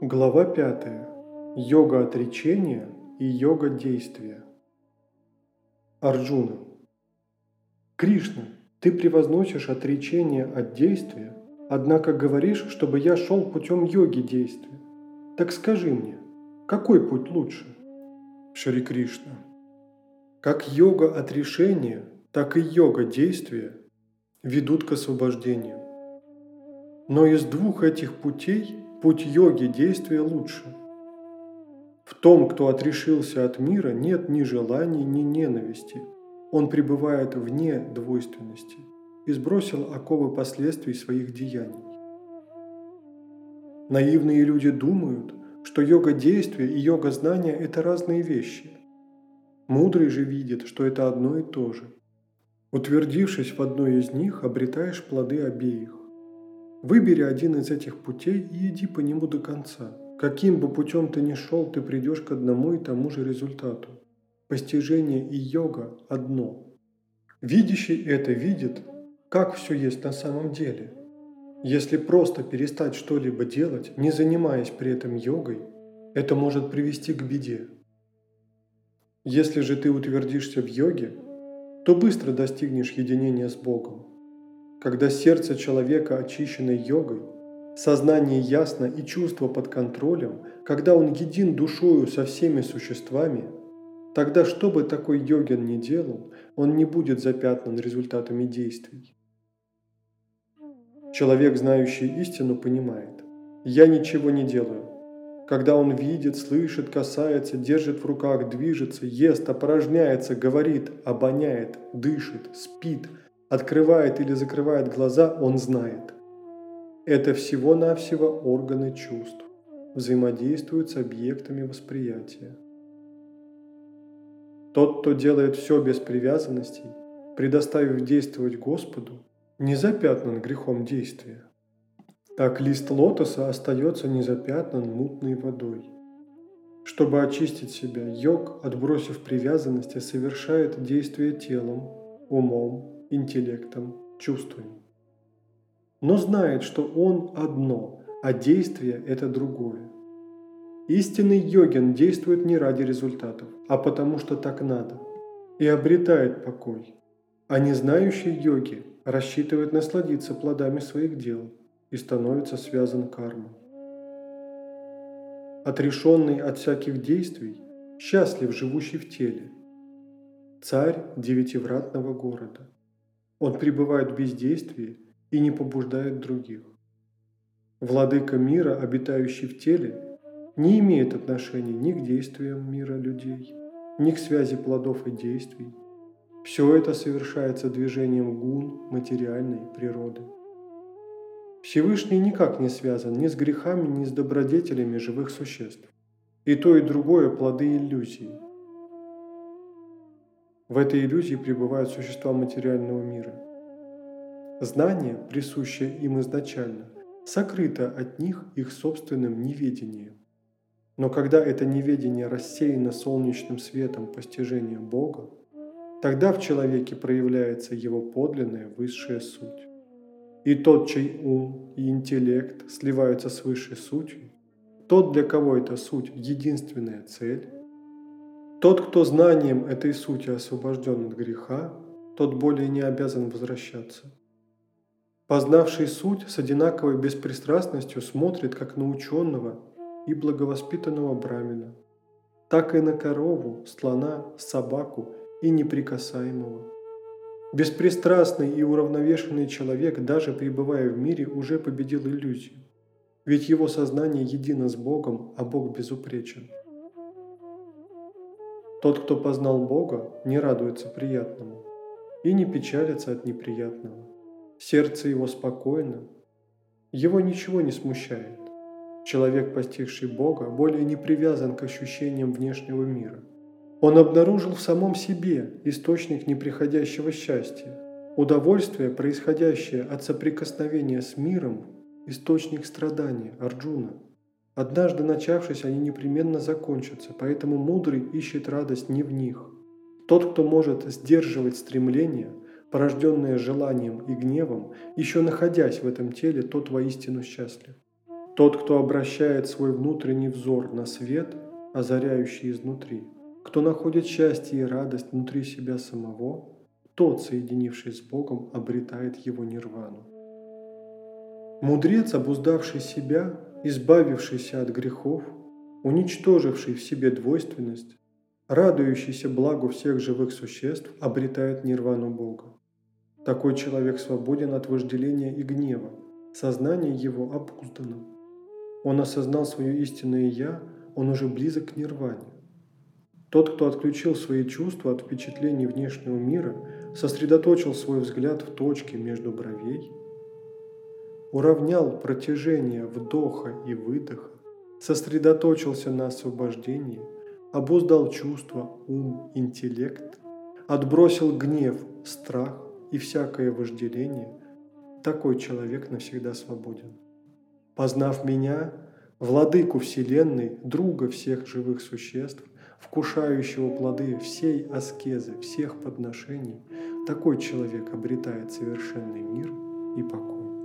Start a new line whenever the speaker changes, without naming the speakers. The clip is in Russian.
Глава 5. Йога отречения и йога действия. Арджуна. Кришна, ты превозносишь отречение от действия, однако говоришь, чтобы я шел путем йоги действия. Так скажи мне, какой путь лучше? Шри Кришна. Как йога отрешения, так и йога действия ведут к освобождению. Но из двух этих путей путь йоги действия лучше. В том, кто отрешился от мира, нет ни желаний, ни ненависти. Он пребывает вне двойственности и сбросил оковы последствий своих деяний. Наивные люди думают, что йога действия и йога знания – это разные вещи. Мудрый же видит, что это одно и то же. Утвердившись в одной из них, обретаешь плоды обеих. Выбери один из этих путей и иди по нему до конца. Каким бы путем ты ни шел, ты придешь к одному и тому же результату. Постижение и йога одно. Видящий это видит, как все есть на самом деле. Если просто перестать что-либо делать, не занимаясь при этом йогой, это может привести к беде. Если же ты утвердишься в йоге, то быстро достигнешь единения с Богом. Когда сердце человека очищено йогой, сознание ясно и чувство под контролем, когда он един душою со всеми существами, тогда что бы такой йогин ни делал, он не будет запятнан результатами действий. Человек, знающий истину, понимает, я ничего не делаю. Когда он видит, слышит, касается, держит в руках, движется, ест, опорожняется, говорит, обоняет, дышит, спит – открывает или закрывает глаза, он знает. Это всего-навсего органы чувств, взаимодействуют с объектами восприятия. Тот, кто делает все без привязанностей, предоставив действовать Господу, не запятнан грехом действия. Так лист лотоса остается незапятнан мутной водой. Чтобы очистить себя, йог, отбросив привязанности, совершает действие телом, умом, интеллектом, чувствами. Но знает, что он одно, а действие – это другое. Истинный йогин действует не ради результатов, а потому что так надо, и обретает покой. А не знающий йоги рассчитывает насладиться плодами своих дел и становится связан кармой. Отрешенный от всяких действий, счастлив живущий в теле, царь девятивратного города – он пребывает в бездействии и не побуждает других. Владыка мира, обитающий в теле, не имеет отношения ни к действиям мира людей, ни к связи плодов и действий. Все это совершается движением гун материальной природы. Всевышний никак не связан ни с грехами, ни с добродетелями живых существ. И то, и другое – плоды иллюзии – в этой иллюзии пребывают существа материального мира. Знание, присущее им изначально, сокрыто от них их собственным неведением. Но когда это неведение рассеяно солнечным светом постижения Бога, тогда в человеке проявляется его подлинная высшая суть. И тот, чей ум и интеллект сливаются с высшей сутью, тот, для кого эта суть – единственная цель, тот, кто знанием этой сути освобожден от греха, тот более не обязан возвращаться. Познавший суть с одинаковой беспристрастностью смотрит как на ученого и благовоспитанного брамина, так и на корову, слона, собаку и неприкасаемого. Беспристрастный и уравновешенный человек, даже пребывая в мире, уже победил иллюзию, ведь его сознание едино с Богом, а Бог безупречен – тот, кто познал Бога, не радуется приятному и не печалится от неприятного. Сердце его спокойно, его ничего не смущает. Человек, постигший Бога, более не привязан к ощущениям внешнего мира. Он обнаружил в самом себе источник неприходящего счастья, удовольствие, происходящее от соприкосновения с миром, источник страдания Арджуна – Однажды начавшись, они непременно закончатся, поэтому мудрый ищет радость не в них. Тот, кто может сдерживать стремления, порожденные желанием и гневом, еще находясь в этом теле, тот воистину счастлив. Тот, кто обращает свой внутренний взор на свет, озаряющий изнутри, кто находит счастье и радость внутри себя самого, тот, соединившись с Богом, обретает его нирвану. Мудрец, обуздавший себя, избавившийся от грехов, уничтоживший в себе двойственность, радующийся благу всех живых существ, обретает нирвану Бога. Такой человек свободен от вожделения и гнева, сознание его обуздано. Он осознал свое истинное «я», он уже близок к нирване. Тот, кто отключил свои чувства от впечатлений внешнего мира, сосредоточил свой взгляд в точке между бровей, уравнял протяжение вдоха и выдоха, сосредоточился на освобождении, обуздал чувства, ум, интеллект, отбросил гнев, страх и всякое вожделение, такой человек навсегда свободен. Познав меня, владыку Вселенной, друга всех живых существ, вкушающего плоды всей аскезы, всех подношений, такой человек обретает совершенный мир и покой.